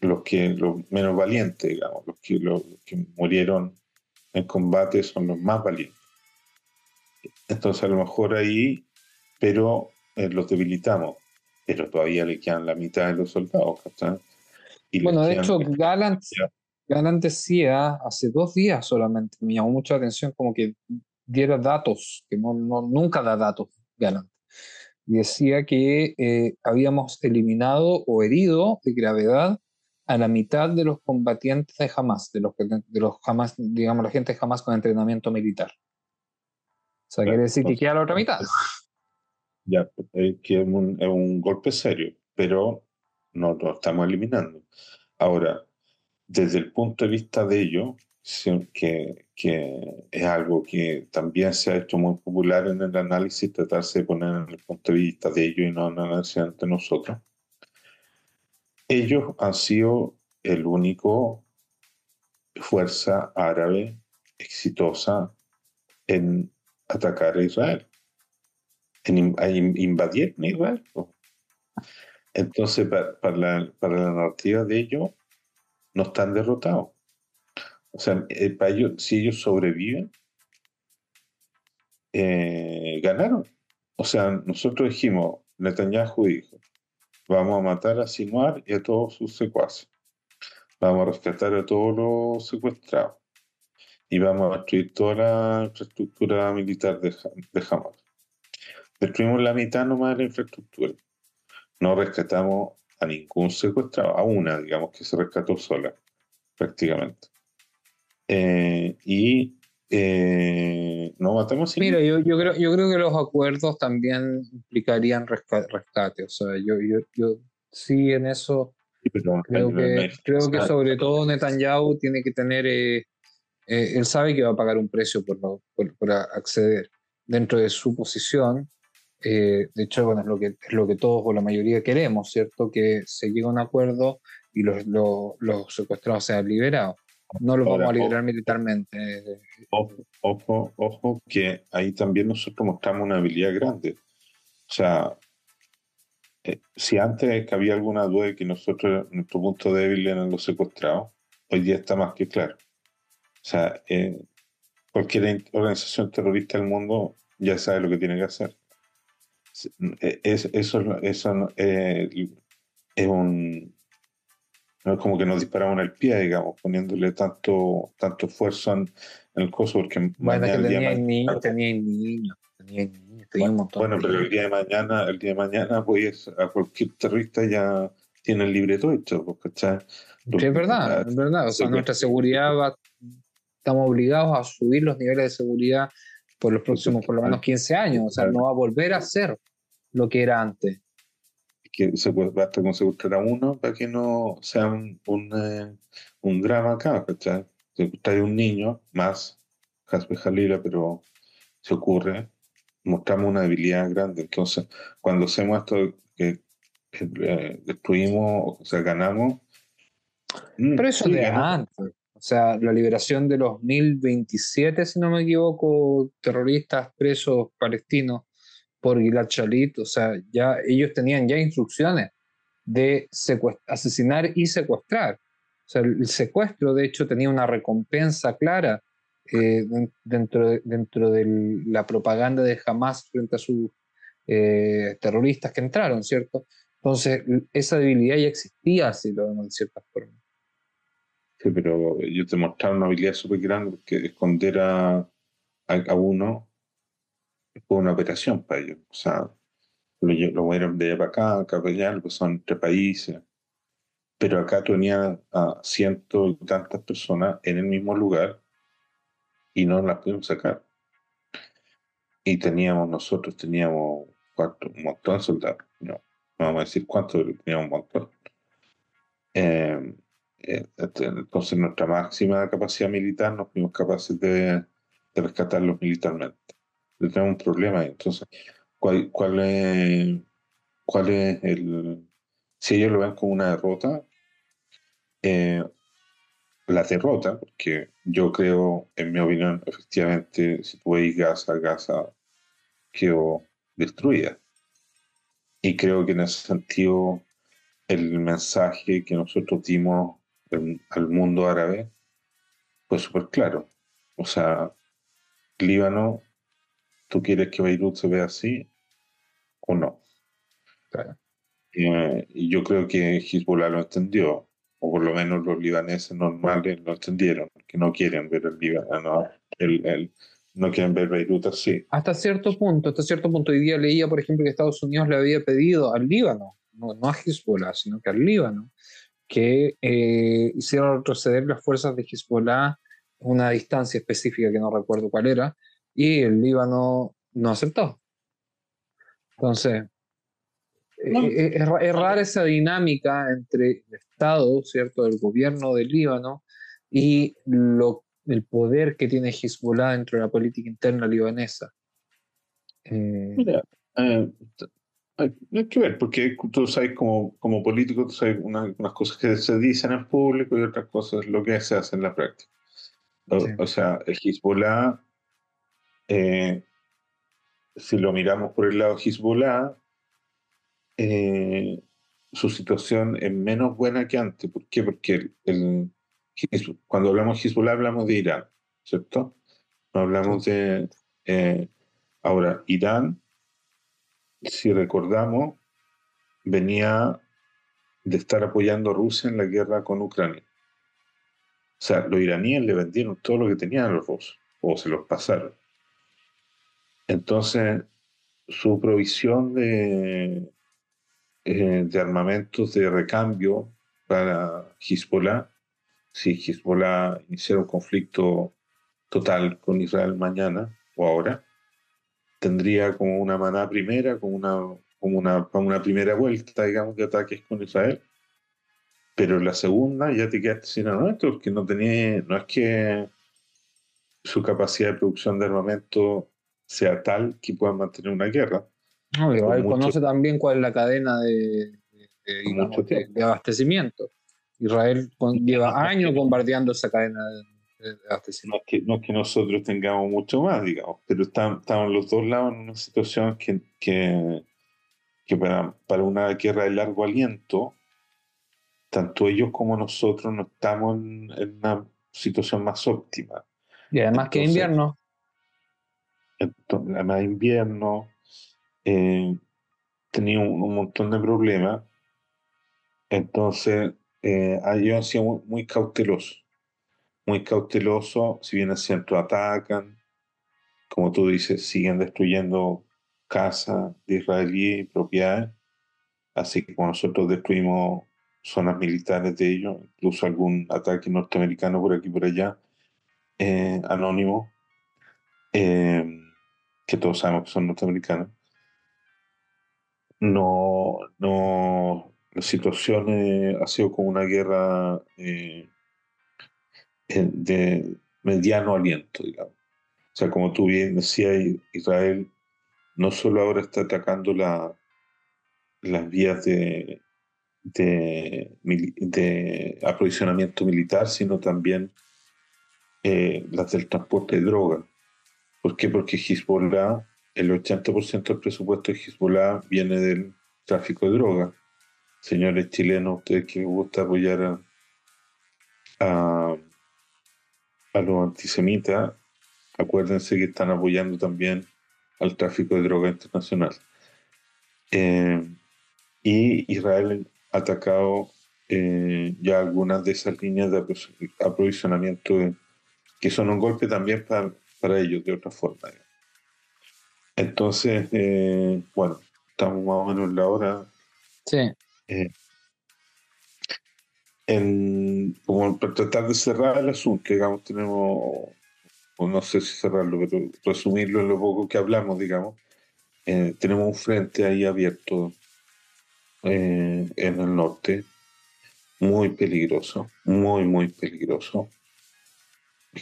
los que los menos valientes, digamos, los que, los que murieron en combate son los más valientes. Entonces a lo mejor ahí, pero eh, los debilitamos, pero todavía le quedan la mitad de los soldados. Y bueno, de hecho, Galant, Galant decía hace dos días solamente, me llamó mucha atención como que diera datos, que no, nunca da datos Galant. Y decía que eh, habíamos eliminado o herido de gravedad a la mitad de los combatientes de Hamas, de los, de los Hamas, digamos, la gente de Hamas con entrenamiento militar. O sea, quiere decir que queda la otra mitad. Ya, es que es un, es un golpe serio, pero no lo estamos eliminando. Ahora, desde el punto de vista de ellos, que, que, es algo que también se ha hecho muy popular en el análisis, tratarse de poner en el punto de vista de ellos y no en el análisis ante nosotros ellos han sido el único fuerza árabe exitosa en atacar a Israel, en, invadir a Israel. Entonces, para, la, narrativa de ellos, no están derrotados. O sea, eh, para ellos, si ellos sobreviven, eh, ganaron. O sea, nosotros dijimos, Netanyahu dijo, Vamos a matar a Sinuar y a todos sus secuaces. Vamos a rescatar a todos los secuestrados. Y vamos a destruir toda la infraestructura militar de, Hamas. Destruimos la mitad nomás de la infraestructura. No rescatamos a ningún secuestrado, a una, digamos, que se rescató sola, prácticamente. Eh, y eh, no matamos. Mira, yo, yo, creo, yo creo que los acuerdos también implicarían rescate. O sea, yo, yo, yo sí en eso creo, que, creo que sobre todo Netanyahu tiene que tener, eh, eh, él sabe que va a pagar un precio por, por, acceder dentro de su posición. de hecho, bueno, es lo, que, es lo que todos o la mayoría queremos, ¿cierto? Que se llegue a un acuerdo y los, los, los secuestrados sean liberados. No lo vamos a liberar militarmente. Ojo, ojo, ojo, que ahí también nosotros mostramos una habilidad grande. O sea, eh, si antes había alguna duda de que nosotros, nuestro punto débil eran los secuestrados, hoy día está más que claro. O sea, eh, cualquier organización terrorista del mundo ya sabe lo que tiene que hacer. Eh, es, eso, eso es un, no es como que nos disparamos en el pie, digamos, poniéndole tanto, tanto esfuerzo en, el coso, porque bueno, que tenía niños, tenía niños, tenía tenía un montón. Bueno, pero el día de mañana, el día de mañana, pues a cualquier terrorista ya tiene el libreto hecho. Sí, es verdad, es verdad. O sea, nuestra seguridad va, estamos obligados a subir los niveles de seguridad por los próximos, por lo menos 15 años. O sea, no va a volver a ser lo que era antes que se puede, basta con secuestrar a uno para que no sea un, un, eh, un drama acá, ¿cachai? Secuestrar a un niño, más Hasbe Jalila, pero se ocurre, mostramos una debilidad grande. Entonces, cuando hacemos esto que, eh, destruimos, o sea, ganamos. Mm, pero eso de antes. O sea, la liberación de los 1027, si no me equivoco, terroristas presos palestinos por Gilad Shalit, o sea, ya ellos tenían ya instrucciones de asesinar y secuestrar. O sea, el secuestro, de hecho, tenía una recompensa clara eh, dentro, de, dentro de la propaganda de Hamas frente a sus eh, terroristas que entraron, ¿cierto? Entonces, esa debilidad ya existía, si lo vemos de cierta forma. Sí, pero yo te mostraba una habilidad súper grande que esconder a, a, uno fue una operación para ellos. O sea, lo, lo movieron de allá para acá, acá para allá, pues son tres países. Pero acá tenía a ciento y tantas personas en el mismo lugar y no las pudimos sacar. Y teníamos, nosotros teníamos cuatro, un montón de soldados. No, no vamos a decir cuántos, pero teníamos un montón. Eh, eh, este, entonces, nuestra máxima capacidad militar nos fuimos capaces de, rescatarlos militarmente. Tenemos un problema Entonces, ¿cuál, cuál, es, ¿cuál es el. Si ellos lo ven como una derrota, eh, la derrota, porque yo creo, en mi opinión, efectivamente, si tú veis Gaza, Gaza quedó destruida. Y creo que en ese sentido el mensaje que nosotros dimos al mundo árabe fue súper claro. O sea, Líbano, ¿tú quieres que Beirut se vea así o no? Eh, y yo creo que Hezbollah lo entendió, o por lo menos los libaneses normales lo entendieron, que no quieren ver el Líbano, el, no quieren ver Beirut así. Hasta cierto punto, hasta cierto punto. Hoy día leía, por ejemplo, que Estados Unidos le había pedido al Líbano, no, no a Hezbollah, sino que al Líbano, que eh, hicieron retroceder las fuerzas de Hezbollah a una distancia específica que no recuerdo cuál era, y el Líbano no aceptó. Entonces, eh, eh, es, rara esa dinámica entre el Estado, ¿cierto?, el gobierno del Líbano y lo, el poder que tiene Hezbollah dentro de la política interna libanesa. Mira, hay que ver, porque tú sabes, como, como político, tú sabes unas, cosas que se dicen en público y otras cosas lo que se hace en la práctica. O, sea, el Hezbollah, eh, si lo miramos por el lado Hezbollah, eh, su situación es menos buena que antes. ¿Por qué? Porque el, cuando hablamos de Hezbollah hablamos de Irán, ¿cierto? No hablamos de... Eh, ahora, Irán si recordamos, venía de estar apoyando a Rusia en la guerra con Ucrania. O sea, los iraníes le vendieron todo lo que tenían a los rusos, o se los pasaron. Entonces, su provisión de, eh, de armamentos de recambio para Hezbollah, si Hezbollah iniciara un conflicto total con Israel mañana o ahora, tendría como una maná primera, como una, como una, una primera vuelta, digamos, de ataques con Israel. Pero la segunda ya te quedaste sin armamento, porque no tenía, no es que su capacidad de producción de armamento sea tal que pueda mantener una guerra. No, Israel conoce también cuál es la cadena de, de, abastecimiento. Israel lleva años bombardeando esa cadena de, no es, que, no que nosotros tengamos mucho más, digamos, pero estamos, los dos lados en una situación que, que, que para, para, una guerra de largo aliento, tanto ellos como nosotros no estamos en, una situación más óptima. Y además que invierno. Además invierno, eh, tenía un, montón de problemas. Entonces, eh, sido muy, muy cautelosos muy cauteloso, si bien es cierto, atacan, como tú dices, siguen destruyendo casas de israelíes y propiedades, así como nosotros destruimos zonas militares de ellos, incluso algún ataque norteamericano por aquí y por allá, eh, anónimo, eh, que todos sabemos que son norteamericanos. No, no, la situación ha sido como una guerra eh, de mediano aliento, digamos. O sea, como tú bien decías, Israel no solo ahora está atacando la, las vías de, de, aprovisionamiento militar, sino también eh, las del transporte de droga. ¿Por qué? Porque Hezbollah, el 80% del presupuesto de Hezbollah viene del tráfico de droga. Señores chilenos, ustedes que les gusta apoyar a, los antisemitas, acuérdense que están apoyando también al tráfico de droga internacional. Eh, y Israel ha atacado eh, ya algunas de esas líneas de aprovisionamiento que son un golpe también para, para ellos de otra forma. Entonces, eh, bueno, estamos más o menos en la hora. Sí. Eh, en, como para tratar de cerrar el asunto, digamos, tenemos, o no sé si cerrarlo, pero resumirlo en lo poco que hablamos, digamos, eh, tenemos un frente ahí abierto en el norte, muy peligroso, muy, muy peligroso,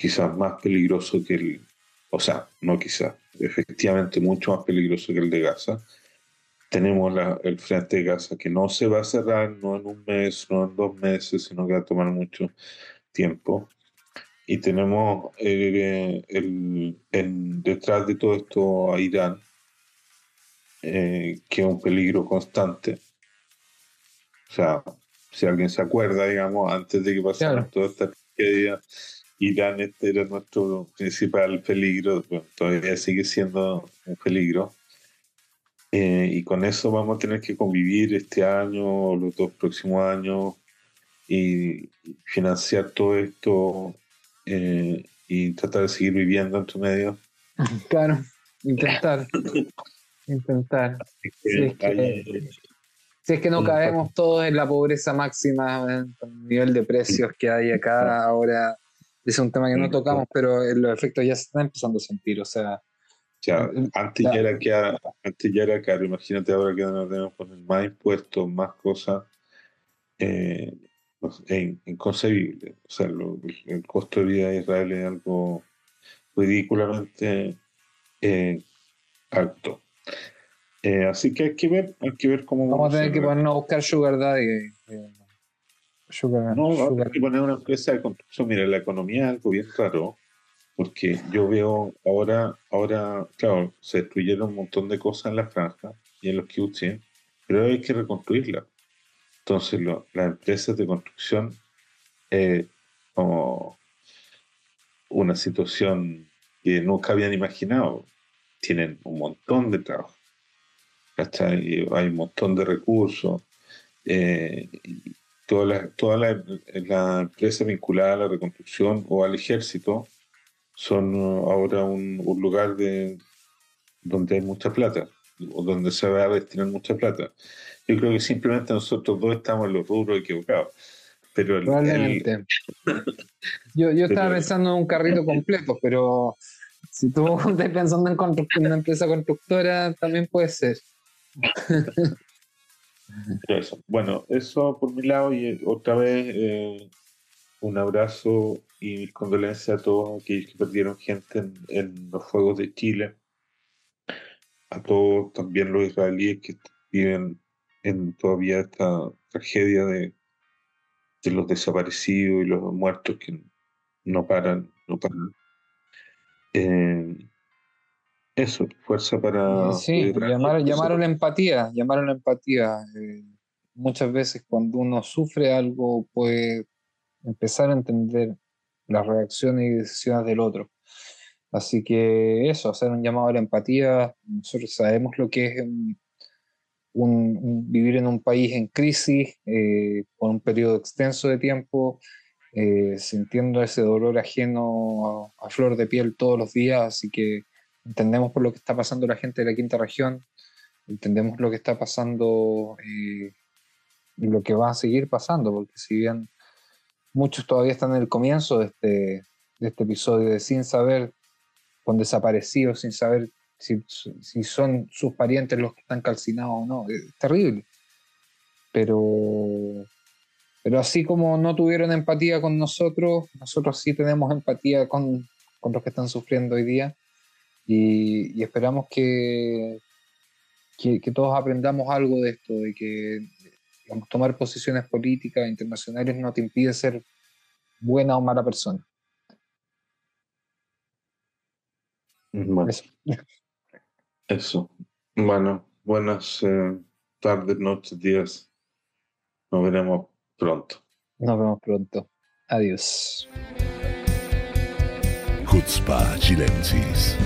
quizás más peligroso que el, o sea, no quizás, efectivamente mucho más peligroso que el de Gaza. Tenemos el frente de Gaza que no se va a cerrar, no en un mes, no en dos meses, sino que va a tomar mucho tiempo. Y tenemos eh, el, detrás de todo esto a Irán, eh, que es un peligro constante. O sea, si alguien se acuerda, digamos, antes de que pasara toda esta tragedia Irán este era nuestro principal peligro, todavía sigue siendo un peligro. Eh, y con eso vamos a tener que convivir este año, los dos próximos años, y financiar todo esto eh, y tratar de seguir viviendo en tu medio. Claro, intentar. intentar. si, es que, no caemos todos en la pobreza máxima, el nivel de precios que hay acá ahora es un tema que no tocamos, pero los efectos ya se están empezando a sentir, o sea... Ya, antes, ya era que, antes ya era caro, imagínate ahora que nos tenemos poner más impuestos, más cosas, eh, inconcebible. O sea, el costo de vida de Israel es algo ridículamente eh, alto. Eh, así que hay que ver, hay que ver cómo... Vamos a tener que ponernos a buscar Sugar Daddy. No, hay que poner una empresa de construcción. Mira, la economía es algo bien raro, porque yo veo ahora, ahora, claro, se destruyeron un montón de cosas en la franja y en los kibbutz, pero hay que reconstruirla. Entonces, las empresas de construcción, eh, como una situación que nunca habían imaginado, tienen un montón de trabajo. Hay un montón de recursos. Eh, toda la, toda la, empresa vinculada a la reconstrucción o al ejército son uh, ahora un, lugar de, donde hay mucha plata o donde se va a destinar mucha plata. Yo creo que simplemente nosotros dos estamos en los rubros equivocados. Pero Probablemente. yo, yo estaba pensando en un carrito completo, pero si tú estás pensando en una empresa constructora, también puede ser. Bueno, eso por mi lado y eh, otra vez eh, un abrazo y mis condolencias a todos aquellos que perdieron gente en, los Juegos de Chile, a todos también los israelíes que viven en todavía esta tragedia de, de los desaparecidos y los muertos que no paran, no paran. Eh, eso, fuerza para... Sí, llamar, a la empatía, llamar a la empatía. Eh, muchas veces cuando uno sufre algo puede empezar a entender las reacciones y decisiones del otro. Así que eso, hacer un llamado a la empatía. Nosotros sabemos lo que es un, vivir en un país en crisis eh, por un periodo extenso de tiempo, eh, sintiendo ese dolor ajeno a, flor de piel todos los días. Así que entendemos por lo que está pasando la gente de la quinta región, entendemos lo que está pasando eh, y lo que va a seguir pasando, porque si bien muchos todavía están en el comienzo de este, de este episodio de sin saber, con desaparecidos, sin saber si, si, son sus parientes los que están calcinados o no, es terrible. Pero, pero así como no tuvieron empatía con nosotros, nosotros sí tenemos empatía con, con los que están sufriendo hoy día y, esperamos que, que, todos aprendamos algo de esto, de que tomar posiciones políticas internacionales no te impide ser buena o mala persona. Bueno, eso. Bueno, buenas eh, tardes, noches, días. Nos veremos pronto. Nos vemos pronto. Adiós. Chutzpah Chilensis.